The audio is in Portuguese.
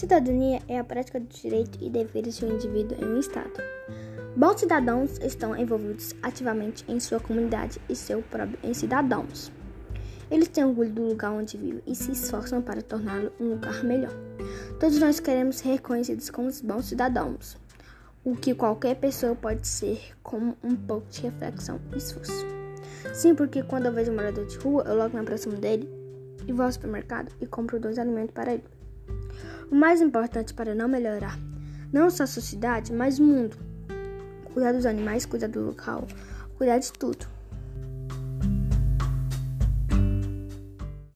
Cidadania é a prática do direito e deveres de um indivíduo em um Estado. Bons cidadãos estão envolvidos ativamente em sua comunidade e seu próprio em cidadãos. Eles têm orgulho do lugar onde vivem e se esforçam para torná-lo um lugar melhor. Todos nós queremos ser reconhecidos como bons cidadãos, o que qualquer pessoa pode ser com um pouco de reflexão e esforço. Sim, porque quando eu vejo um morador de rua, eu logo me aproximo dele e vou ao supermercado e compro dois alimentos para ele. O mais importante para não melhorar não só a sociedade, mas o mundo. Cuidar dos animais, cuidar do local, cuidar de tudo.